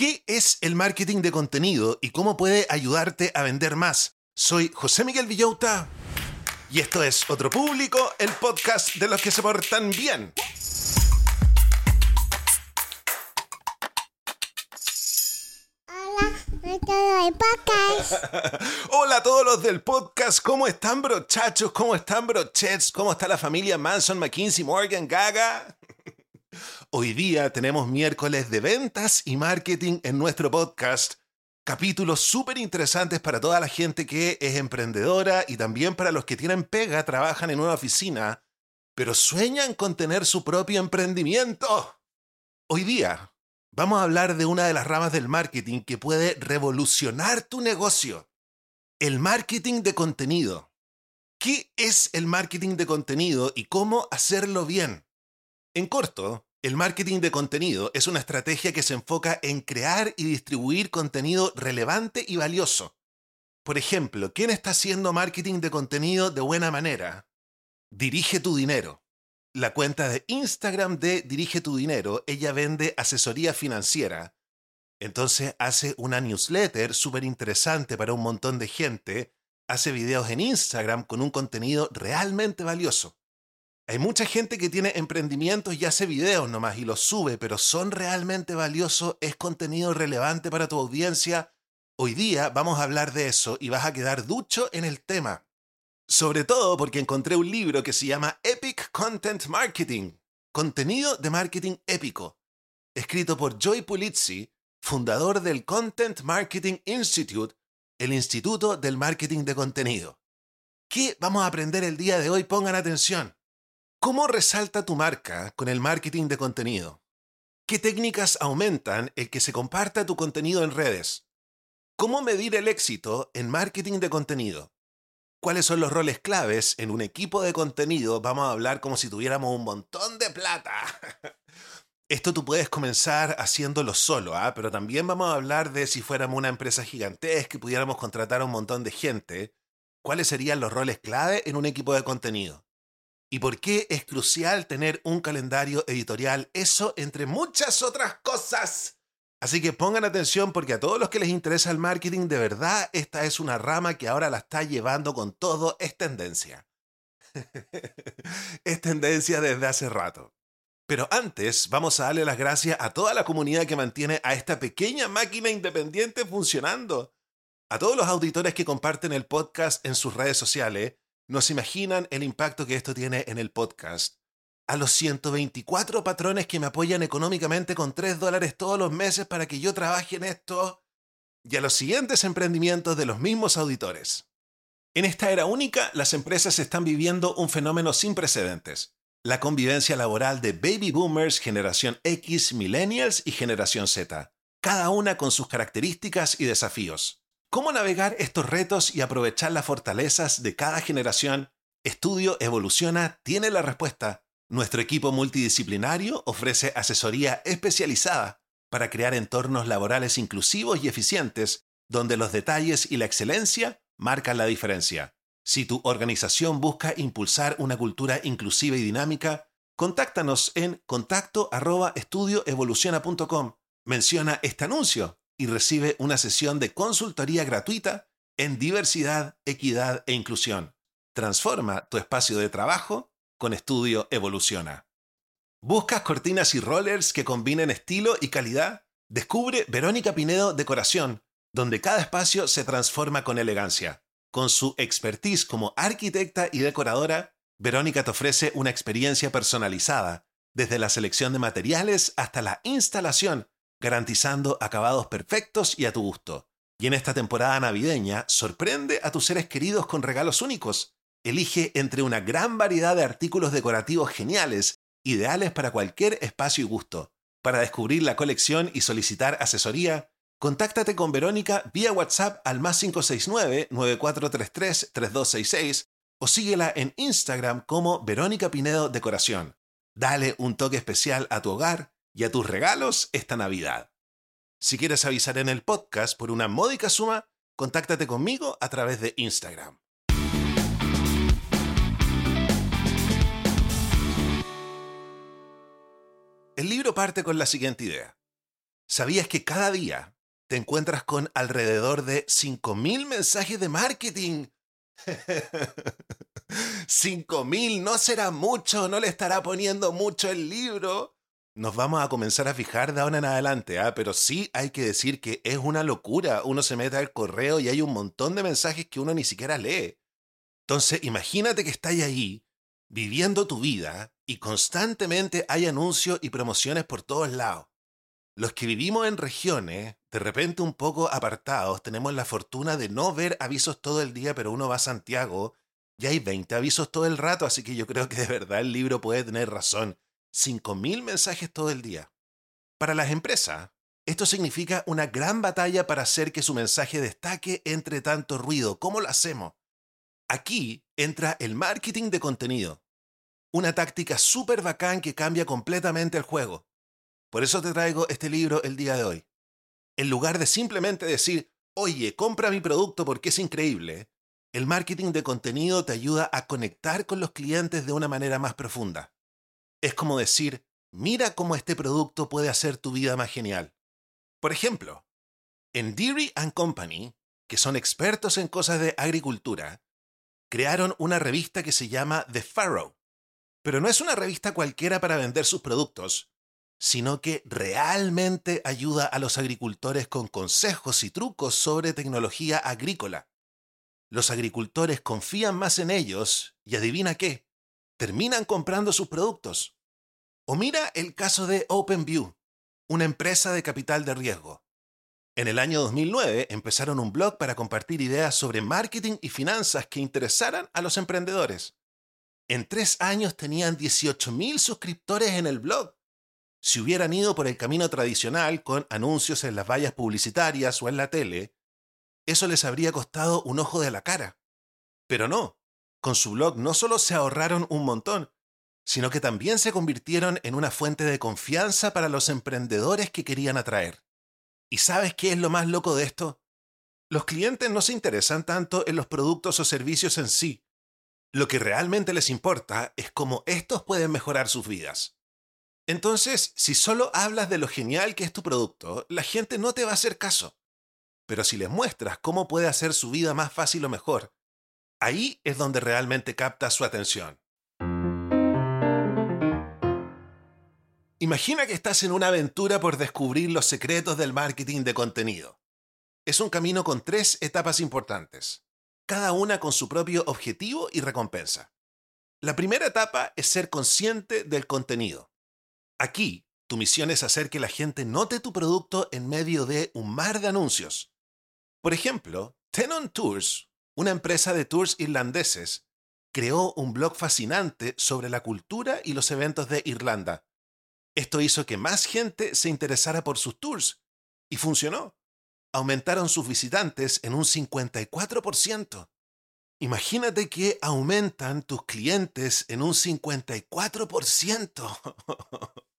¿Qué es el marketing de contenido y cómo puede ayudarte a vender más? Soy José Miguel Villauta y esto es Otro Público, el podcast de los que se portan bien. Hola a todos los del podcast, ¿cómo están brochachos? ¿Cómo están brochets? ¿Cómo está la familia Manson, McKinsey, Morgan, Gaga? Hoy día tenemos miércoles de ventas y marketing en nuestro podcast. Capítulos súper interesantes para toda la gente que es emprendedora y también para los que tienen pega, trabajan en una oficina, pero sueñan con tener su propio emprendimiento. Hoy día vamos a hablar de una de las ramas del marketing que puede revolucionar tu negocio. El marketing de contenido. ¿Qué es el marketing de contenido y cómo hacerlo bien? En corto, el marketing de contenido es una estrategia que se enfoca en crear y distribuir contenido relevante y valioso. Por ejemplo, ¿quién está haciendo marketing de contenido de buena manera? Dirige tu dinero. La cuenta de Instagram de Dirige tu dinero, ella vende asesoría financiera. Entonces hace una newsletter súper interesante para un montón de gente, hace videos en Instagram con un contenido realmente valioso. Hay mucha gente que tiene emprendimientos y hace videos nomás y los sube, pero son realmente valiosos, es contenido relevante para tu audiencia. Hoy día vamos a hablar de eso y vas a quedar ducho en el tema. Sobre todo porque encontré un libro que se llama Epic Content Marketing, contenido de marketing épico, escrito por Joy Pulizzi, fundador del Content Marketing Institute, el Instituto del Marketing de Contenido. ¿Qué vamos a aprender el día de hoy? Pongan atención. ¿Cómo resalta tu marca con el marketing de contenido? ¿Qué técnicas aumentan el que se comparta tu contenido en redes? ¿Cómo medir el éxito en marketing de contenido? ¿Cuáles son los roles claves en un equipo de contenido? Vamos a hablar como si tuviéramos un montón de plata. Esto tú puedes comenzar haciéndolo solo, ¿ah? pero también vamos a hablar de si fuéramos una empresa gigantesca y pudiéramos contratar a un montón de gente. ¿Cuáles serían los roles clave en un equipo de contenido? Y por qué es crucial tener un calendario editorial, eso entre muchas otras cosas. Así que pongan atención porque a todos los que les interesa el marketing, de verdad, esta es una rama que ahora la está llevando con todo, es tendencia. es tendencia desde hace rato. Pero antes, vamos a darle las gracias a toda la comunidad que mantiene a esta pequeña máquina independiente funcionando. A todos los auditores que comparten el podcast en sus redes sociales no se imaginan el impacto que esto tiene en el podcast. A los 124 patrones que me apoyan económicamente con 3 dólares todos los meses para que yo trabaje en esto. Y a los siguientes emprendimientos de los mismos auditores. En esta era única, las empresas están viviendo un fenómeno sin precedentes. La convivencia laboral de baby boomers, generación X, millennials y generación Z, cada una con sus características y desafíos. ¿Cómo navegar estos retos y aprovechar las fortalezas de cada generación? Estudio Evoluciona tiene la respuesta. Nuestro equipo multidisciplinario ofrece asesoría especializada para crear entornos laborales inclusivos y eficientes, donde los detalles y la excelencia marcan la diferencia. Si tu organización busca impulsar una cultura inclusiva y dinámica, contáctanos en contacto Menciona este anuncio y recibe una sesión de consultoría gratuita en diversidad, equidad e inclusión. Transforma tu espacio de trabajo con Estudio Evoluciona. ¿Buscas cortinas y rollers que combinen estilo y calidad? Descubre Verónica Pinedo Decoración, donde cada espacio se transforma con elegancia. Con su expertise como arquitecta y decoradora, Verónica te ofrece una experiencia personalizada, desde la selección de materiales hasta la instalación garantizando acabados perfectos y a tu gusto. Y en esta temporada navideña, sorprende a tus seres queridos con regalos únicos. Elige entre una gran variedad de artículos decorativos geniales, ideales para cualquier espacio y gusto. Para descubrir la colección y solicitar asesoría, contáctate con Verónica vía WhatsApp al más 569-9433-3266 o síguela en Instagram como Verónica Pinedo Decoración. Dale un toque especial a tu hogar y a tus regalos esta Navidad. Si quieres avisar en el podcast por una módica suma, contáctate conmigo a través de Instagram. El libro parte con la siguiente idea. ¿Sabías que cada día te encuentras con alrededor de 5.000 mensajes de marketing? 5.000 no será mucho, no le estará poniendo mucho el libro. Nos vamos a comenzar a fijar de ahora en adelante, ¿ah? pero sí hay que decir que es una locura. Uno se mete al correo y hay un montón de mensajes que uno ni siquiera lee. Entonces, imagínate que estáis ahí viviendo tu vida y constantemente hay anuncios y promociones por todos lados. Los que vivimos en regiones, de repente un poco apartados, tenemos la fortuna de no ver avisos todo el día, pero uno va a Santiago y hay 20 avisos todo el rato, así que yo creo que de verdad el libro puede tener razón. 5.000 mensajes todo el día. Para las empresas, esto significa una gran batalla para hacer que su mensaje destaque entre tanto ruido. ¿Cómo lo hacemos? Aquí entra el marketing de contenido. Una táctica súper bacán que cambia completamente el juego. Por eso te traigo este libro el día de hoy. En lugar de simplemente decir, oye, compra mi producto porque es increíble, el marketing de contenido te ayuda a conectar con los clientes de una manera más profunda. Es como decir, mira cómo este producto puede hacer tu vida más genial. Por ejemplo, en Deary ⁇ Company, que son expertos en cosas de agricultura, crearon una revista que se llama The Farrow. Pero no es una revista cualquiera para vender sus productos, sino que realmente ayuda a los agricultores con consejos y trucos sobre tecnología agrícola. Los agricultores confían más en ellos y adivina qué, terminan comprando sus productos. O mira el caso de OpenView, una empresa de capital de riesgo. En el año 2009 empezaron un blog para compartir ideas sobre marketing y finanzas que interesaran a los emprendedores. En tres años tenían 18.000 suscriptores en el blog si hubieran ido por el camino tradicional con anuncios en las vallas publicitarias o en la tele, eso les habría costado un ojo de la cara. Pero no, con su blog no solo se ahorraron un montón, sino que también se convirtieron en una fuente de confianza para los emprendedores que querían atraer. ¿Y sabes qué es lo más loco de esto? Los clientes no se interesan tanto en los productos o servicios en sí. Lo que realmente les importa es cómo estos pueden mejorar sus vidas. Entonces, si solo hablas de lo genial que es tu producto, la gente no te va a hacer caso. Pero si les muestras cómo puede hacer su vida más fácil o mejor, ahí es donde realmente capta su atención. Imagina que estás en una aventura por descubrir los secretos del marketing de contenido. Es un camino con tres etapas importantes, cada una con su propio objetivo y recompensa. La primera etapa es ser consciente del contenido. Aquí, tu misión es hacer que la gente note tu producto en medio de un mar de anuncios. Por ejemplo, Tenon Tours, una empresa de tours irlandeses, creó un blog fascinante sobre la cultura y los eventos de Irlanda. Esto hizo que más gente se interesara por sus tours, y funcionó. Aumentaron sus visitantes en un 54%. Imagínate que aumentan tus clientes en un 54%.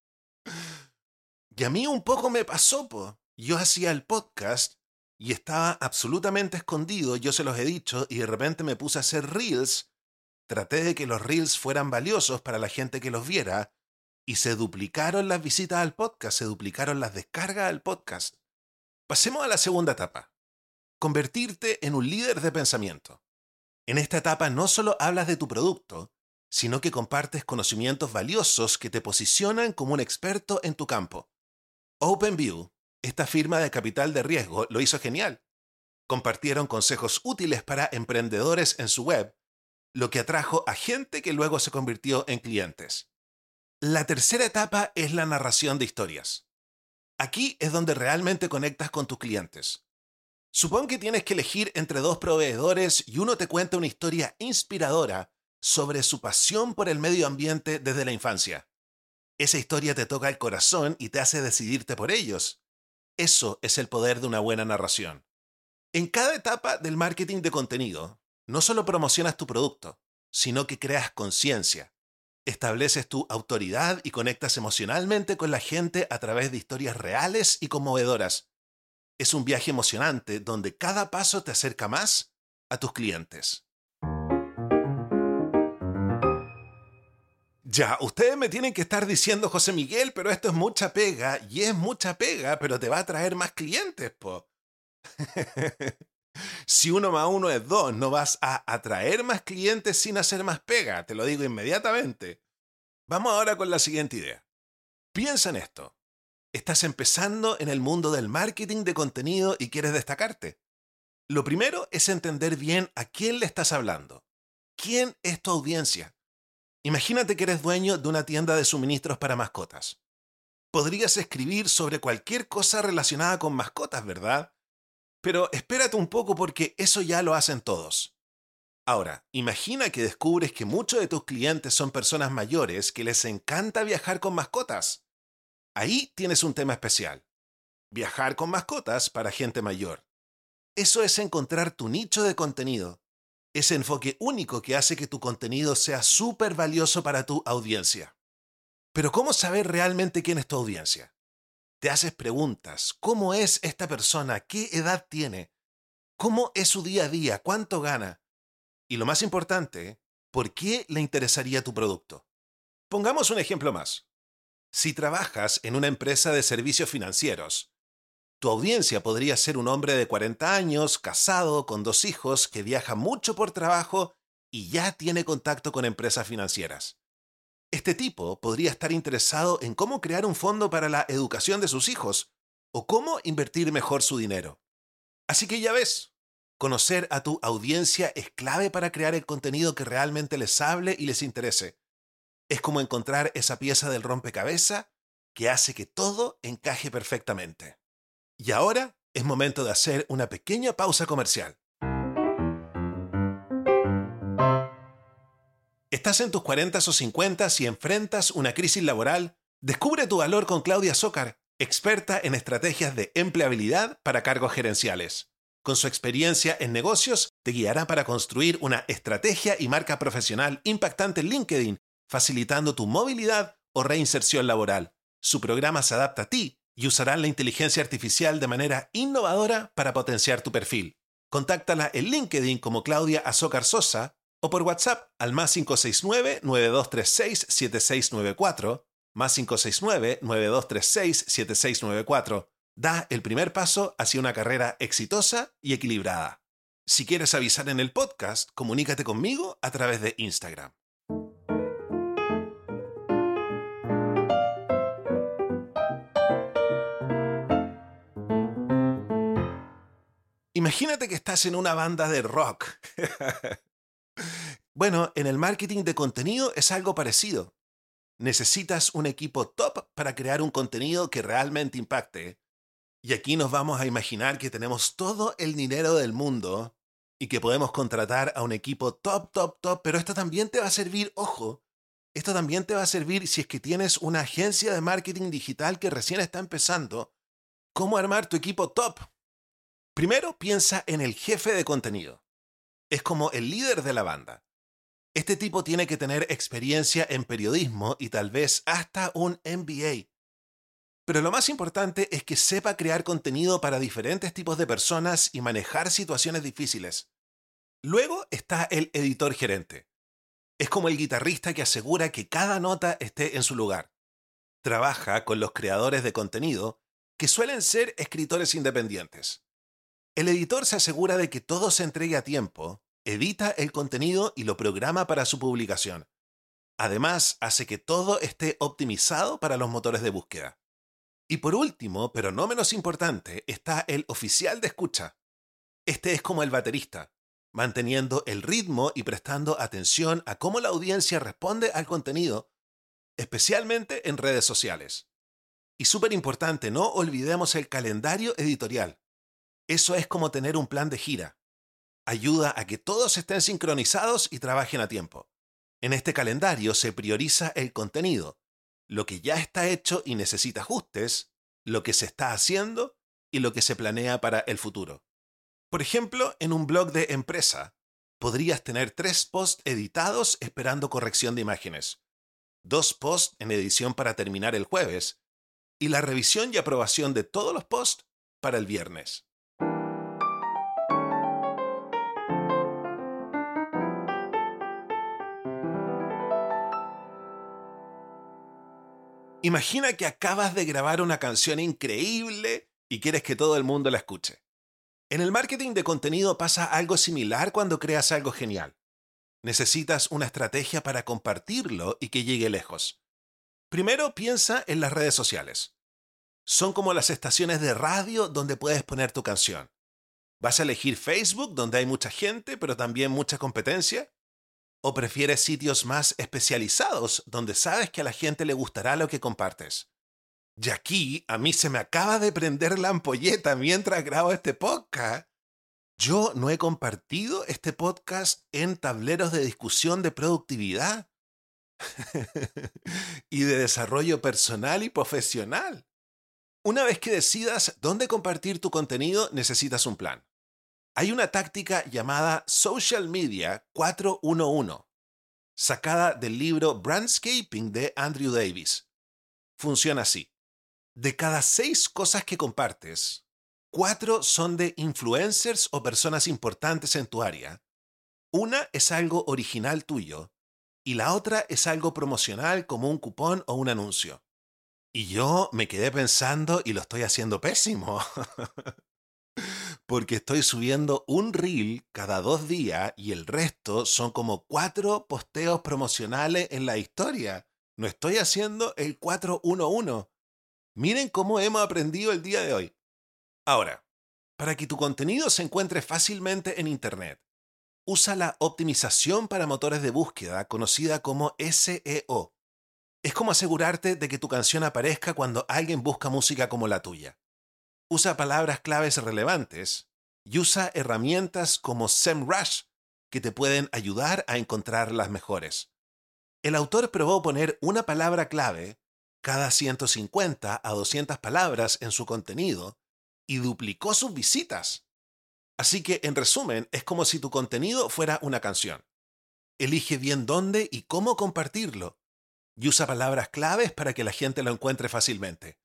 Y a mí un poco me pasó, po. Yo hacía el podcast y estaba absolutamente escondido, yo se los he dicho, y de repente me puse a hacer reels. Traté de que los reels fueran valiosos para la gente que los viera, y se duplicaron las visitas al podcast, se duplicaron las descargas al podcast. Pasemos a la segunda etapa. Convertirte en un líder de pensamiento. En esta etapa no solo hablas de tu producto, sino que compartes conocimientos valiosos que te posicionan como un experto en tu campo. OpenView, esta firma de capital de riesgo, lo hizo genial. Compartieron consejos útiles para emprendedores en su web, lo que atrajo a gente que luego se convirtió en clientes. La tercera etapa es la narración de historias. Aquí es donde realmente conectas con tus clientes. Supón que tienes que elegir entre dos proveedores y uno te cuenta una historia inspiradora sobre su pasión por el medio ambiente desde la infancia. Esa historia te toca el corazón y te hace decidirte por ellos. Eso es el poder de una buena narración. En cada etapa del marketing de contenido, no solo promocionas tu producto, sino que creas conciencia. Estableces tu autoridad y conectas emocionalmente con la gente a través de historias reales y conmovedoras. Es un viaje emocionante donde cada paso te acerca más a tus clientes. Ya, ustedes me tienen que estar diciendo, José Miguel, pero esto es mucha pega, y es mucha pega, pero te va a traer más clientes, po. si uno más uno es dos, no vas a atraer más clientes sin hacer más pega, te lo digo inmediatamente. Vamos ahora con la siguiente idea. Piensa en esto. Estás empezando en el mundo del marketing de contenido y quieres destacarte. Lo primero es entender bien a quién le estás hablando. ¿Quién es tu audiencia? Imagínate que eres dueño de una tienda de suministros para mascotas. Podrías escribir sobre cualquier cosa relacionada con mascotas, ¿verdad? Pero espérate un poco porque eso ya lo hacen todos. Ahora, imagina que descubres que muchos de tus clientes son personas mayores que les encanta viajar con mascotas. Ahí tienes un tema especial. Viajar con mascotas para gente mayor. Eso es encontrar tu nicho de contenido. Ese enfoque único que hace que tu contenido sea súper valioso para tu audiencia. Pero ¿cómo saber realmente quién es tu audiencia? Te haces preguntas. ¿Cómo es esta persona? ¿Qué edad tiene? ¿Cómo es su día a día? ¿Cuánto gana? Y lo más importante, ¿por qué le interesaría tu producto? Pongamos un ejemplo más. Si trabajas en una empresa de servicios financieros, tu audiencia podría ser un hombre de 40 años, casado, con dos hijos, que viaja mucho por trabajo y ya tiene contacto con empresas financieras. Este tipo podría estar interesado en cómo crear un fondo para la educación de sus hijos o cómo invertir mejor su dinero. Así que ya ves, conocer a tu audiencia es clave para crear el contenido que realmente les hable y les interese. Es como encontrar esa pieza del rompecabezas que hace que todo encaje perfectamente. Y ahora es momento de hacer una pequeña pausa comercial. ¿Estás en tus 40 o 50 y enfrentas una crisis laboral? Descubre tu valor con Claudia Zócar, experta en estrategias de empleabilidad para cargos gerenciales. Con su experiencia en negocios, te guiará para construir una estrategia y marca profesional impactante en LinkedIn, facilitando tu movilidad o reinserción laboral. Su programa se adapta a ti y usarán la inteligencia artificial de manera innovadora para potenciar tu perfil. Contáctala en LinkedIn como Claudia Azócar Sosa o por WhatsApp al más 569-9236-7694, más 569-9236-7694. Da el primer paso hacia una carrera exitosa y equilibrada. Si quieres avisar en el podcast, comunícate conmigo a través de Instagram. Imagínate que estás en una banda de rock. bueno, en el marketing de contenido es algo parecido. Necesitas un equipo top para crear un contenido que realmente impacte. Y aquí nos vamos a imaginar que tenemos todo el dinero del mundo y que podemos contratar a un equipo top, top, top, pero esto también te va a servir, ojo, esto también te va a servir si es que tienes una agencia de marketing digital que recién está empezando. ¿Cómo armar tu equipo top? Primero piensa en el jefe de contenido. Es como el líder de la banda. Este tipo tiene que tener experiencia en periodismo y tal vez hasta un MBA. Pero lo más importante es que sepa crear contenido para diferentes tipos de personas y manejar situaciones difíciles. Luego está el editor gerente. Es como el guitarrista que asegura que cada nota esté en su lugar. Trabaja con los creadores de contenido, que suelen ser escritores independientes. El editor se asegura de que todo se entregue a tiempo, edita el contenido y lo programa para su publicación. Además, hace que todo esté optimizado para los motores de búsqueda. Y por último, pero no menos importante, está el oficial de escucha. Este es como el baterista, manteniendo el ritmo y prestando atención a cómo la audiencia responde al contenido, especialmente en redes sociales. Y súper importante, no olvidemos el calendario editorial. Eso es como tener un plan de gira. Ayuda a que todos estén sincronizados y trabajen a tiempo. En este calendario se prioriza el contenido, lo que ya está hecho y necesita ajustes, lo que se está haciendo y lo que se planea para el futuro. Por ejemplo, en un blog de empresa, podrías tener tres posts editados esperando corrección de imágenes, dos posts en edición para terminar el jueves y la revisión y aprobación de todos los posts para el viernes. Imagina que acabas de grabar una canción increíble y quieres que todo el mundo la escuche. En el marketing de contenido pasa algo similar cuando creas algo genial. Necesitas una estrategia para compartirlo y que llegue lejos. Primero piensa en las redes sociales. Son como las estaciones de radio donde puedes poner tu canción. ¿Vas a elegir Facebook donde hay mucha gente pero también mucha competencia? ¿O prefieres sitios más especializados donde sabes que a la gente le gustará lo que compartes? Y aquí a mí se me acaba de prender la ampolleta mientras grabo este podcast. Yo no he compartido este podcast en tableros de discusión de productividad y de desarrollo personal y profesional. Una vez que decidas dónde compartir tu contenido, necesitas un plan. Hay una táctica llamada Social Media 411, sacada del libro Brandscaping de Andrew Davis. Funciona así. De cada seis cosas que compartes, cuatro son de influencers o personas importantes en tu área. Una es algo original tuyo y la otra es algo promocional como un cupón o un anuncio. Y yo me quedé pensando y lo estoy haciendo pésimo. porque estoy subiendo un reel cada dos días y el resto son como cuatro posteos promocionales en la historia. No estoy haciendo el 411. Miren cómo hemos aprendido el día de hoy. Ahora, para que tu contenido se encuentre fácilmente en Internet, usa la optimización para motores de búsqueda conocida como SEO. Es como asegurarte de que tu canción aparezca cuando alguien busca música como la tuya usa palabras claves relevantes y usa herramientas como SEMrush que te pueden ayudar a encontrar las mejores. El autor probó poner una palabra clave cada 150 a 200 palabras en su contenido y duplicó sus visitas. Así que, en resumen, es como si tu contenido fuera una canción. Elige bien dónde y cómo compartirlo y usa palabras claves para que la gente lo encuentre fácilmente.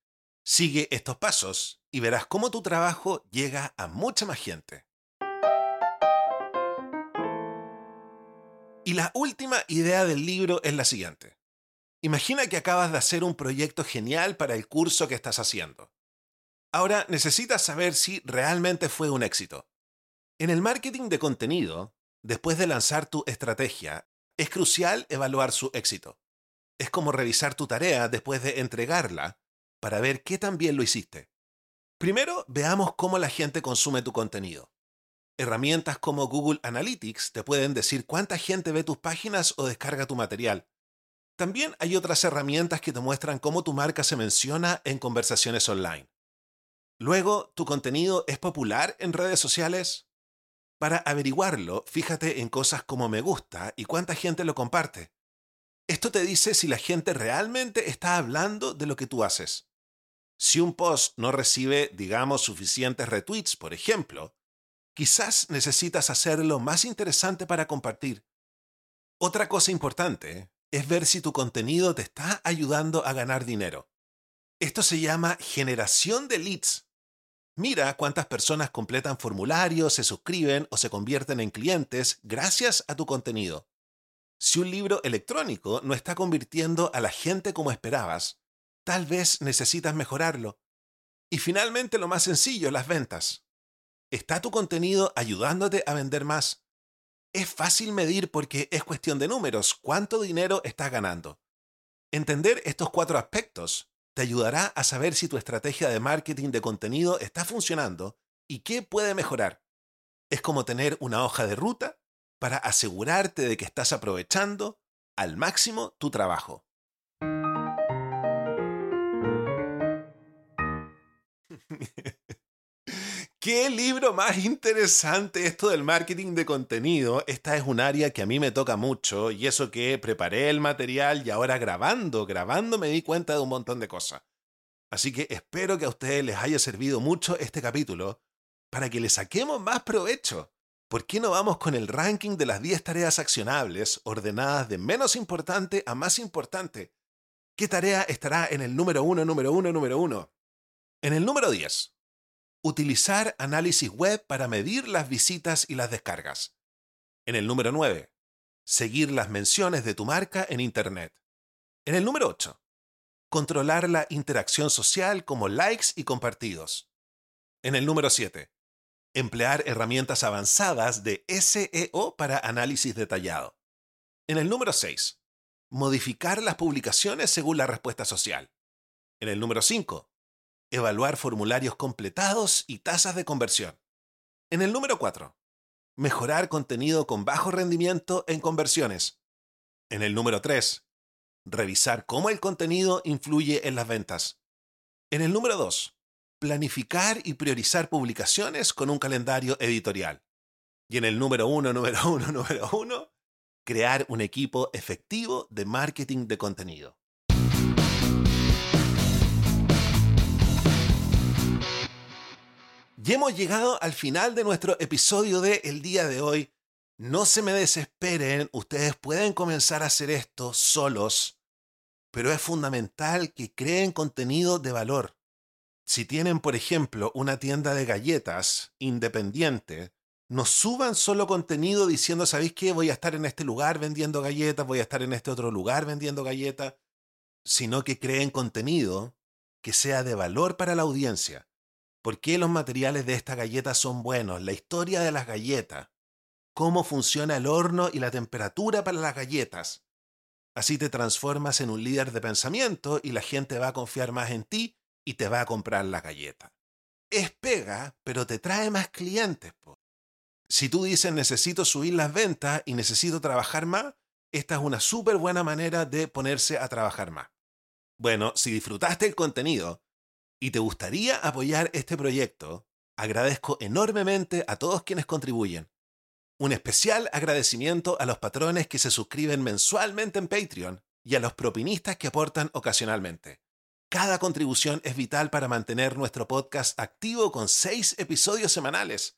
Sigue estos pasos y verás cómo tu trabajo llega a mucha más gente. Y la última idea del libro es la siguiente. Imagina que acabas de hacer un proyecto genial para el curso que estás haciendo. Ahora necesitas saber si realmente fue un éxito. En el marketing de contenido, después de lanzar tu estrategia, es crucial evaluar su éxito. Es como revisar tu tarea después de entregarla para ver qué tan bien lo hiciste. Primero, veamos cómo la gente consume tu contenido. Herramientas como Google Analytics te pueden decir cuánta gente ve tus páginas o descarga tu material. También hay otras herramientas que te muestran cómo tu marca se menciona en conversaciones online. Luego, ¿tu contenido es popular en redes sociales? Para averiguarlo, fíjate en cosas como me gusta y cuánta gente lo comparte. Esto te dice si la gente realmente está hablando de lo que tú haces. Si un post no recibe, digamos, suficientes retweets, por ejemplo, quizás necesitas hacerlo más interesante para compartir. Otra cosa importante es ver si tu contenido te está ayudando a ganar dinero. Esto se llama generación de leads. Mira cuántas personas completan formularios, se suscriben o se convierten en clientes gracias a tu contenido. Si un libro electrónico no está convirtiendo a la gente como esperabas, tal vez necesitas mejorarlo. Y finalmente lo más sencillo, las ventas. ¿Está tu contenido ayudándote a vender más? Es fácil medir porque es cuestión de números, cuánto dinero estás ganando. Entender estos cuatro aspectos te ayudará a saber si tu estrategia de marketing de contenido está funcionando y qué puede mejorar. Es como tener una hoja de ruta para asegurarte de que estás aprovechando al máximo tu trabajo. ¿Qué libro más interesante esto del marketing de contenido? Esta es un área que a mí me toca mucho y eso que preparé el material y ahora grabando, grabando me di cuenta de un montón de cosas. Así que espero que a ustedes les haya servido mucho este capítulo para que le saquemos más provecho. ¿Por qué no vamos con el ranking de las 10 tareas accionables ordenadas de menos importante a más importante? ¿Qué tarea estará en el número 1, número 1, número 1? En el número 10. Utilizar análisis web para medir las visitas y las descargas. En el número 9. Seguir las menciones de tu marca en Internet. En el número 8. controlar la interacción social como likes y compartidos. En el número 7, emplear herramientas avanzadas de SEO para análisis detallado. En el número 6, modificar las publicaciones según la respuesta social. En el número 5, evaluar formularios completados y tasas de conversión. En el número 4, mejorar contenido con bajo rendimiento en conversiones. En el número 3, revisar cómo el contenido influye en las ventas. En el número 2, planificar y priorizar publicaciones con un calendario editorial. Y en el número 1, número 1, número 1, crear un equipo efectivo de marketing de contenido. Y hemos llegado al final de nuestro episodio de el día de hoy. No se me desesperen, ustedes pueden comenzar a hacer esto solos, pero es fundamental que creen contenido de valor. Si tienen, por ejemplo, una tienda de galletas independiente, no suban solo contenido diciendo, ¿sabéis qué? Voy a estar en este lugar vendiendo galletas, voy a estar en este otro lugar vendiendo galletas, sino que creen contenido que sea de valor para la audiencia por qué los materiales de esta galleta son buenos, la historia de las galletas, cómo funciona el horno y la temperatura para las galletas. Así te transformas en un líder de pensamiento y la gente va a confiar más en ti y te va a comprar la galleta. Es pega, pero te trae más clientes. Si tú dices necesito subir las ventas y necesito trabajar más, esta es una súper buena manera de ponerse a trabajar más. Bueno, si disfrutaste el contenido y te gustaría apoyar este proyecto, agradezco enormemente a todos quienes contribuyen. Un especial agradecimiento a los patrones que se suscriben mensualmente en Patreon y a los propinistas que aportan ocasionalmente. Cada contribución es vital para mantener nuestro podcast activo con seis episodios semanales.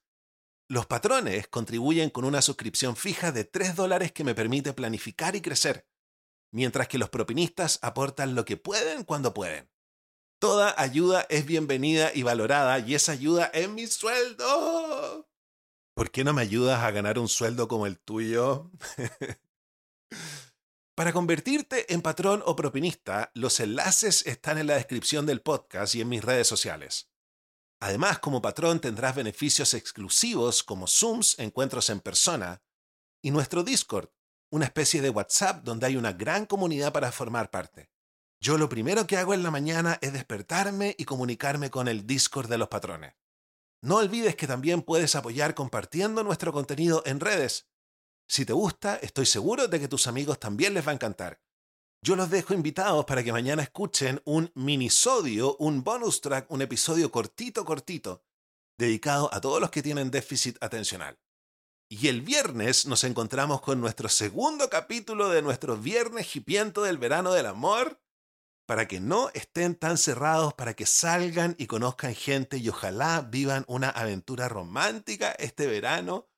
Los patrones contribuyen con una suscripción fija de 3 dólares que me permite planificar y crecer, mientras que los propinistas aportan lo que pueden cuando pueden. Toda ayuda es bienvenida y valorada y esa ayuda es mi sueldo. ¿Por qué no me ayudas a ganar un sueldo como el tuyo? Para convertirte en patrón o propinista, los enlaces están en la descripción del podcast y en mis redes sociales. Además, como patrón tendrás beneficios exclusivos como Zooms, encuentros en persona, y nuestro Discord, una especie de WhatsApp donde hay una gran comunidad para formar parte. Yo lo primero que hago en la mañana es despertarme y comunicarme con el Discord de los patrones. No olvides que también puedes apoyar compartiendo nuestro contenido en redes. Si te gusta, estoy seguro de que tus amigos también les va a encantar. Yo los dejo invitados para que mañana escuchen un minisodio, un bonus track, un episodio cortito, cortito, dedicado a todos los que tienen déficit atencional. Y el viernes nos encontramos con nuestro segundo capítulo de nuestro Viernes Hipiento del Verano del Amor para que no estén tan cerrados, para que salgan y conozcan gente y ojalá vivan una aventura romántica este verano.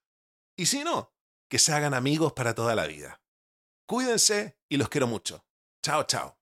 Y si no, que se hagan amigos para toda la vida. Cuídense y los quiero mucho. Chao, chao.